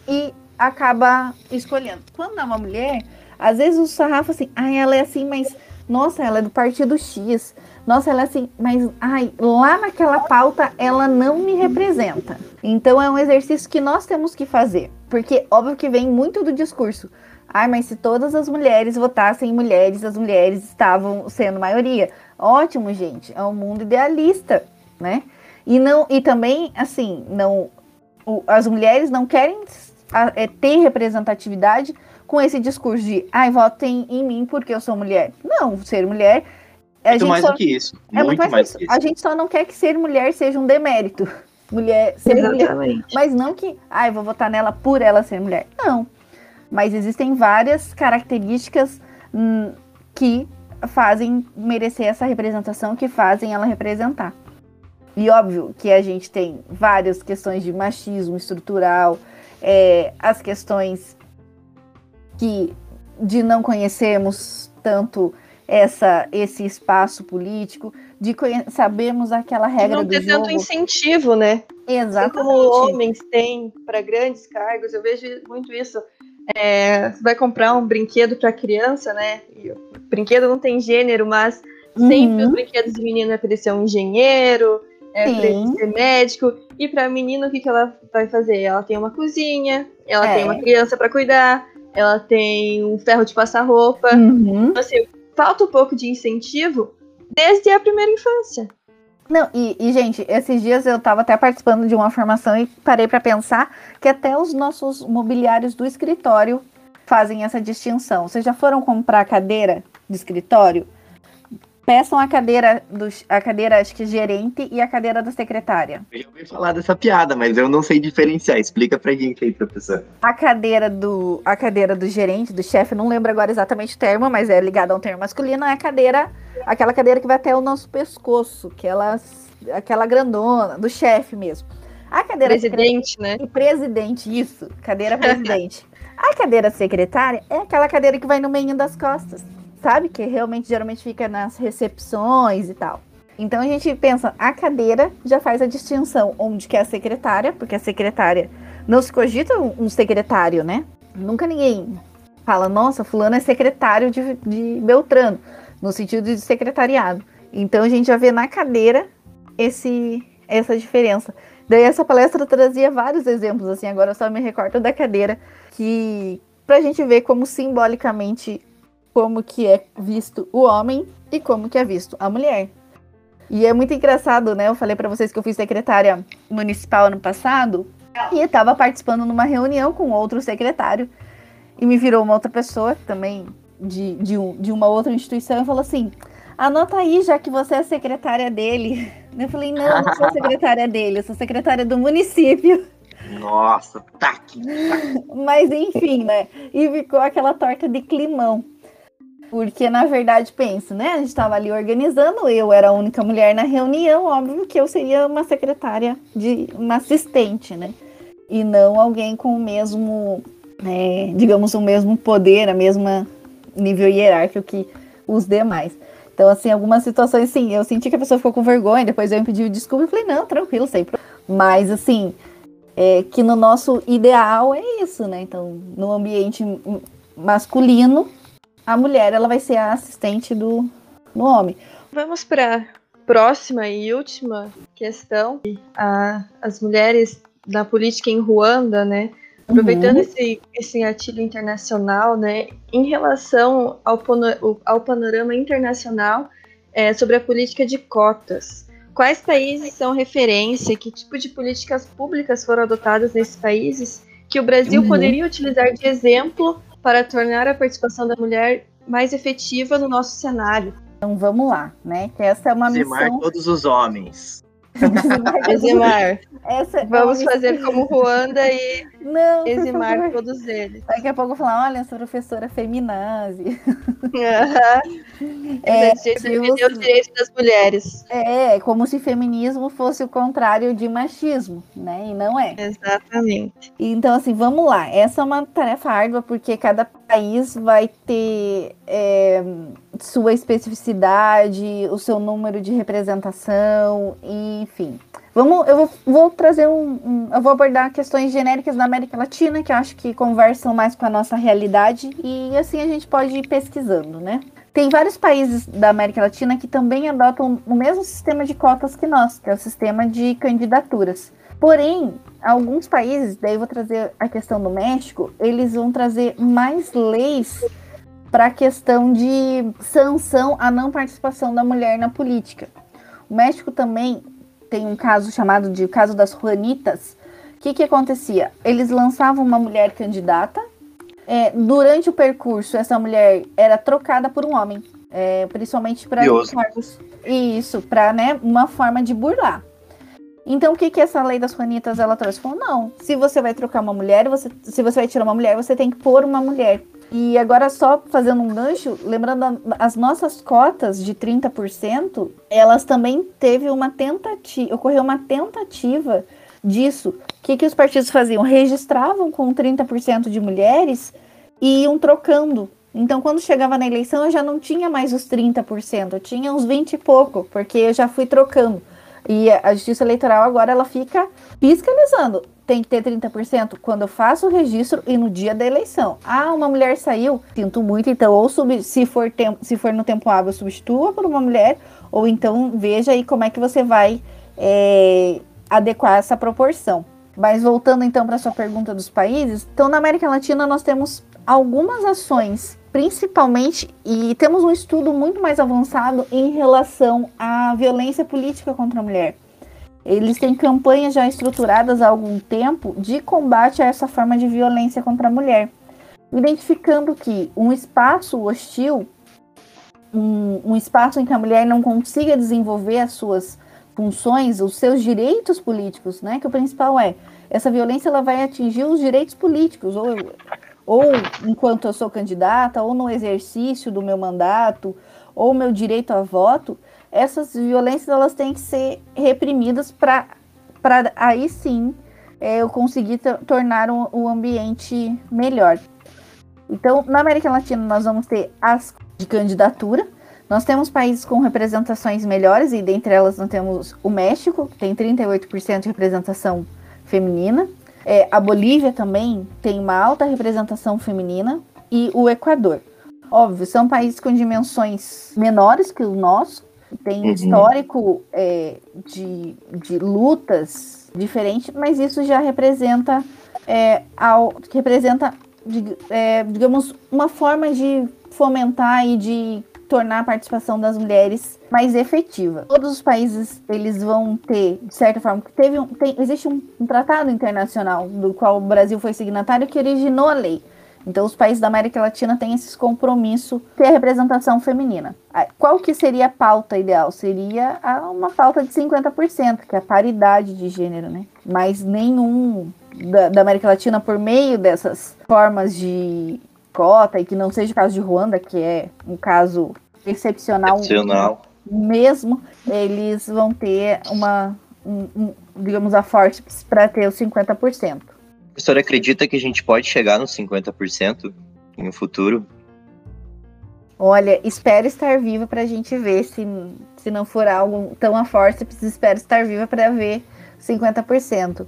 e acaba escolhendo. Quando é uma mulher, às vezes o sarrafo assim, ah, ela é assim, mas nossa, ela é do partido X. Nossa, ela é assim, mas ai, lá naquela pauta ela não me representa. Então é um exercício que nós temos que fazer. Porque óbvio que vem muito do discurso. Ai, mas se todas as mulheres votassem em mulheres, as mulheres estavam sendo maioria. Ótimo, gente. É um mundo idealista, né? E não e também assim, não o, as mulheres não querem a, é, ter representatividade com esse discurso de ai, votem em mim porque eu sou mulher. Não, ser mulher A muito mais só... do que isso. É muito, mais, mais que isso. A gente só não quer que ser mulher seja um demérito. Mulher ser Exatamente. mulher. Mas não que, ai, ah, vou votar nela por ela ser mulher. Não. Mas existem várias características hum, que fazem merecer essa representação, que fazem ela representar. E óbvio que a gente tem várias questões de machismo estrutural, é, as questões que de não conhecermos tanto essa esse espaço político, de sabemos aquela regra não do jogo. Não ter tanto incentivo, né? Exatamente. Assim como homens têm para grandes cargos, eu vejo muito isso. É, você vai comprar um brinquedo para criança, né? E o brinquedo não tem gênero, mas uhum. sempre os brinquedos de menino é para ele ser um engenheiro, é para ele ser médico. E para menina, o que, que ela vai fazer? Ela tem uma cozinha, ela é. tem uma criança para cuidar, ela tem um ferro de passar roupa. Uhum. Então, assim, falta um pouco de incentivo desde a primeira infância. Não, e, e, gente, esses dias eu estava até participando de uma formação e parei para pensar que até os nossos mobiliários do escritório fazem essa distinção. Vocês já foram comprar cadeira de escritório? Peçam a cadeira do, a cadeira acho que gerente e a cadeira da secretária. Eu já ouvi falar dessa piada, mas eu não sei diferenciar. Explica pra gente aí, professor. A cadeira do a cadeira do gerente, do chefe, não lembro agora exatamente o termo, mas é ligado a um termo masculino, é a cadeira, aquela cadeira que vai até o nosso pescoço, que ela aquela grandona do chefe mesmo. A cadeira presidente, né? Presidente, isso, cadeira presidente. a cadeira secretária é aquela cadeira que vai no meio das costas sabe? Que realmente geralmente fica nas recepções e tal. Então a gente pensa, a cadeira já faz a distinção onde que é a secretária, porque a secretária não se cogita um secretário, né? Nunca ninguém fala, nossa, fulano é secretário de, de Beltrano, no sentido de secretariado. Então a gente já vê na cadeira esse, essa diferença. Daí essa palestra trazia vários exemplos, assim, agora eu só me recordo da cadeira, que pra gente ver como simbolicamente como que é visto o homem e como que é visto a mulher. E é muito engraçado, né? Eu falei para vocês que eu fui secretária municipal ano passado e estava participando numa reunião com outro secretário e me virou uma outra pessoa também de, de, um, de uma outra instituição e falou assim: anota aí, já que você é secretária dele. Eu falei: não, eu não sou secretária dele, eu sou secretária do município. Nossa, tá aqui. Tá. Mas enfim, né? E ficou aquela torta de climão. Porque, na verdade, penso, né? A gente estava ali organizando, eu era a única mulher na reunião, óbvio que eu seria uma secretária de uma assistente, né? E não alguém com o mesmo, é, digamos, o mesmo poder, a mesma nível hierárquico que os demais. Então, assim, algumas situações, sim, eu senti que a pessoa ficou com vergonha, depois eu pedi desculpa e falei, não, tranquilo, sempre. Mas, assim, é, que no nosso ideal é isso, né? Então, no ambiente masculino, a mulher ela vai ser a assistente do, do homem. Vamos para próxima e última questão. A, as mulheres da política em Ruanda, né? Aproveitando uhum. esse, esse gatilho internacional, né? Em relação ao, ao panorama internacional é, sobre a política de cotas. Quais países são referência? Que tipo de políticas públicas foram adotadas nesses países que o Brasil uhum. poderia utilizar de exemplo para tornar a participação da mulher mais efetiva no nosso cenário. Então vamos lá, né? Que essa é uma Dizimar missão. todos os homens. Eximar. Essa é Vamos é fazer como Ruanda e Não, eximar todos eles. Daqui a pouco falar, olha, essa professora feminazi. Uhum. É, os direitos das mulheres. É, como se feminismo fosse o contrário de machismo, né? E não é. Exatamente. Então, assim, vamos lá. Essa é uma tarefa árdua, porque cada país vai ter é, sua especificidade, o seu número de representação, enfim. Vamos, eu vou, vou trazer um, um, Eu vou abordar questões genéricas da América Latina, que eu acho que conversam mais com a nossa realidade, e assim a gente pode ir pesquisando, né? Tem vários países da América Latina que também adotam o mesmo sistema de cotas que nós, que é o sistema de candidaturas. Porém, alguns países, daí eu vou trazer a questão do México, eles vão trazer mais leis para a questão de sanção à não participação da mulher na política. O México também tem um caso chamado de caso das Juanitas. O que, que acontecia? Eles lançavam uma mulher candidata. É, durante o percurso, essa mulher era trocada por um homem. É, principalmente para cargos. Isso, para né, uma forma de burlar. Então, o que, que essa lei das Juanitas ela trouxe? Falou, não, se você vai trocar uma mulher, você, se você vai tirar uma mulher, você tem que pôr uma mulher. E agora, só fazendo um gancho, lembrando as nossas cotas de 30%, elas também teve uma tentativa, ocorreu uma tentativa disso. O que, que os partidos faziam? Registravam com 30% de mulheres e iam trocando. Então, quando chegava na eleição, eu já não tinha mais os 30%, eu tinha uns 20 e pouco, porque eu já fui trocando. E a Justiça Eleitoral agora ela fica fiscalizando. Tem que ter 30% quando eu faço o registro e no dia da eleição. Ah, uma mulher saiu, sinto muito, então, ou sub, se, for se for no tempo hábil, substitua por uma mulher, ou então veja aí como é que você vai é, adequar essa proporção. Mas voltando então para sua pergunta dos países, então na América Latina nós temos algumas ações principalmente, e temos um estudo muito mais avançado em relação à violência política contra a mulher. Eles têm campanhas já estruturadas há algum tempo de combate a essa forma de violência contra a mulher, identificando que um espaço hostil, um, um espaço em que a mulher não consiga desenvolver as suas funções, os seus direitos políticos, né? Que o principal é essa violência ela vai atingir os direitos políticos, ou ou enquanto eu sou candidata, ou no exercício do meu mandato, ou meu direito a voto, essas violências elas têm que ser reprimidas para aí sim é, eu conseguir tornar o, o ambiente melhor. Então, na América Latina, nós vamos ter as de candidatura. Nós temos países com representações melhores, e dentre elas nós temos o México, que tem 38% de representação feminina. É, a Bolívia também tem uma alta representação feminina e o Equador. Óbvio, são países com dimensões menores que o nosso, tem uhum. histórico é, de, de lutas diferentes, mas isso já representa, é, ao, representa é, digamos, uma forma de fomentar e de tornar a participação das mulheres mais efetiva. Todos os países eles vão ter, de certa forma, teve um, tem, existe um, um tratado internacional do qual o Brasil foi signatário que originou a lei. Então, os países da América Latina têm esse compromisso ter a representação feminina. Qual que seria a pauta ideal? Seria uma pauta de 50%, que é a paridade de gênero, né? Mas nenhum da, da América Latina, por meio dessas formas de cota, e que não seja o caso de Ruanda, que é um caso excepcional, excepcional. mesmo, eles vão ter uma, um, um, digamos, a forte para ter os 50%. A senhora acredita que a gente pode chegar nos 50% no futuro? Olha, espero estar viva para a gente ver se, se não for algo tão a força, espero estar viva para ver 50%.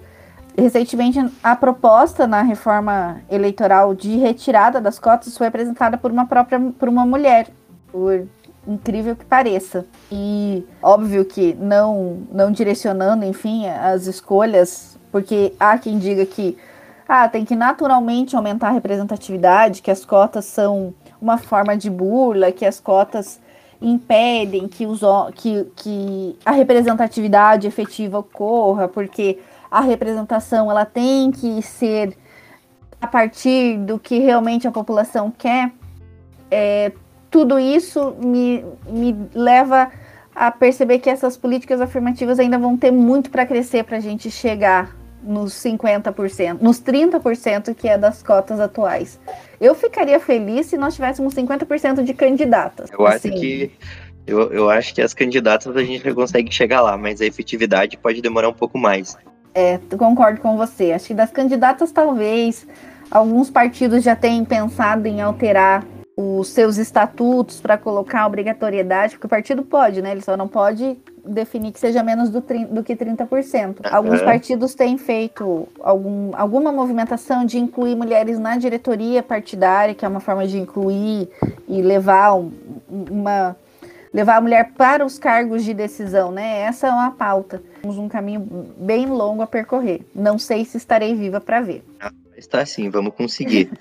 Recentemente, a proposta na reforma eleitoral de retirada das cotas foi apresentada por uma própria por uma mulher, por incrível que pareça. E óbvio que não não direcionando, enfim, as escolhas, porque há quem diga que ah, tem que naturalmente aumentar a representatividade, que as cotas são uma forma de burla, que as cotas impedem que, os, que, que a representatividade efetiva ocorra, porque a representação ela tem que ser a partir do que realmente a população quer, é, tudo isso me, me leva a perceber que essas políticas afirmativas ainda vão ter muito para crescer para a gente chegar nos 50%, nos 30% que é das cotas atuais. Eu ficaria feliz se nós tivéssemos 50% de candidatas. Eu assim. acho que eu, eu acho que as candidatas a gente consegue chegar lá, mas a efetividade pode demorar um pouco mais. É, concordo com você. Acho que das candidatas, talvez, alguns partidos já tenham pensado em alterar os seus estatutos para colocar obrigatoriedade, porque o partido pode, né? Ele só não pode definir que seja menos do, do que 30%. Alguns partidos têm feito algum, alguma movimentação de incluir mulheres na diretoria partidária, que é uma forma de incluir e levar um, uma levar a mulher para os cargos de decisão, né? Essa é uma pauta. Temos um caminho bem longo a percorrer. Não sei se estarei viva para ver. Está sim, vamos conseguir.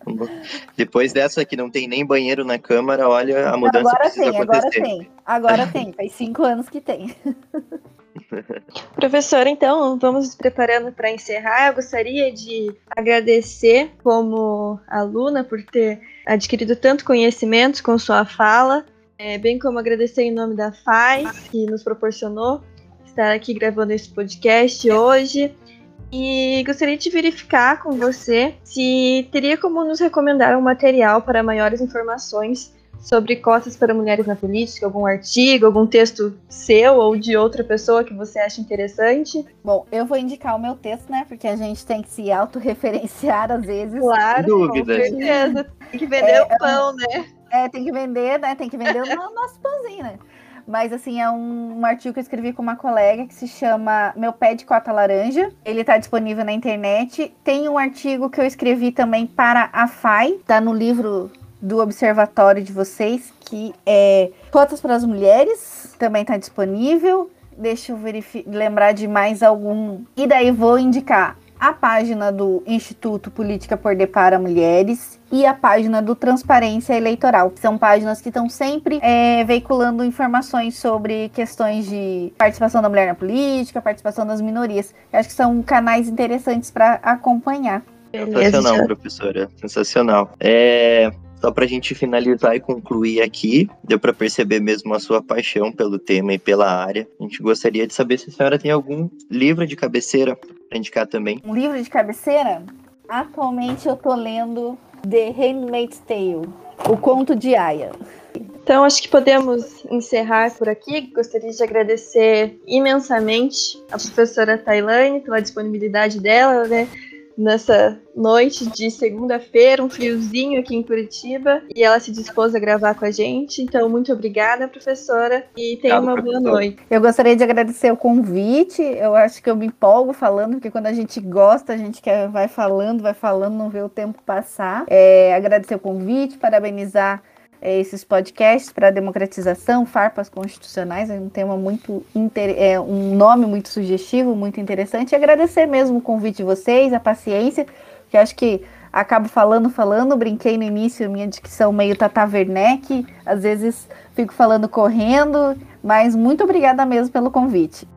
Depois dessa que não tem nem banheiro na Câmara, olha, a mudança agora precisa tem, acontecer. Agora tem, agora tem. Faz cinco anos que tem. Professora, então, vamos nos preparando para encerrar. Eu gostaria de agradecer como aluna por ter adquirido tanto conhecimento com sua fala é, bem como agradecer em nome da FAI, que nos proporcionou estar aqui gravando esse podcast hoje. E gostaria de verificar com você se teria como nos recomendar um material para maiores informações sobre cotas para mulheres na política, algum artigo, algum texto seu ou de outra pessoa que você acha interessante? Bom, eu vou indicar o meu texto, né? Porque a gente tem que se autorreferenciar às vezes. Claro, Dúvidas. com certeza. Tem que vender É, o pão, né? É, tem que vender, né? Tem que vender o no- nosso pãozinho, né? Mas, assim, é um, um artigo que eu escrevi com uma colega que se chama Meu Pé de Cota Laranja. Ele está disponível na internet. Tem um artigo que eu escrevi também para a FAI, tá no livro do observatório de vocês, que é Cotas para as Mulheres, também está disponível. Deixa eu lembrar de mais algum. E daí vou indicar a página do Instituto Política por de para Mulheres e a página do Transparência Eleitoral. São páginas que estão sempre é, veiculando informações sobre questões de participação da mulher na política, participação das minorias. Eu acho que são canais interessantes para acompanhar. Sensacional, professora. Sensacional. É, só para a gente finalizar e concluir aqui, deu para perceber mesmo a sua paixão pelo tema e pela área. A gente gostaria de saber se a senhora tem algum livro de cabeceira para indicar também. Um livro de cabeceira? Atualmente eu tô lendo The Handmaid's Tale, O Conto de Aya. Então, acho que podemos encerrar por aqui. Gostaria de agradecer imensamente a professora Tailane pela disponibilidade dela, né? Nessa noite de segunda-feira, um friozinho aqui em Curitiba, e ela se dispôs a gravar com a gente. Então, muito obrigada, professora, e tenha Obrigado, uma boa professora. noite. Eu gostaria de agradecer o convite. Eu acho que eu me empolgo falando, porque quando a gente gosta, a gente quer, vai falando, vai falando, não vê o tempo passar. É, agradecer o convite, parabenizar esses podcasts para democratização, farpas constitucionais, é um tema muito é um nome muito sugestivo, muito interessante. E agradecer mesmo o convite de vocês, a paciência, que acho que acabo falando, falando, brinquei no início, minha dicção meio Tata Werneck, às vezes fico falando correndo, mas muito obrigada mesmo pelo convite.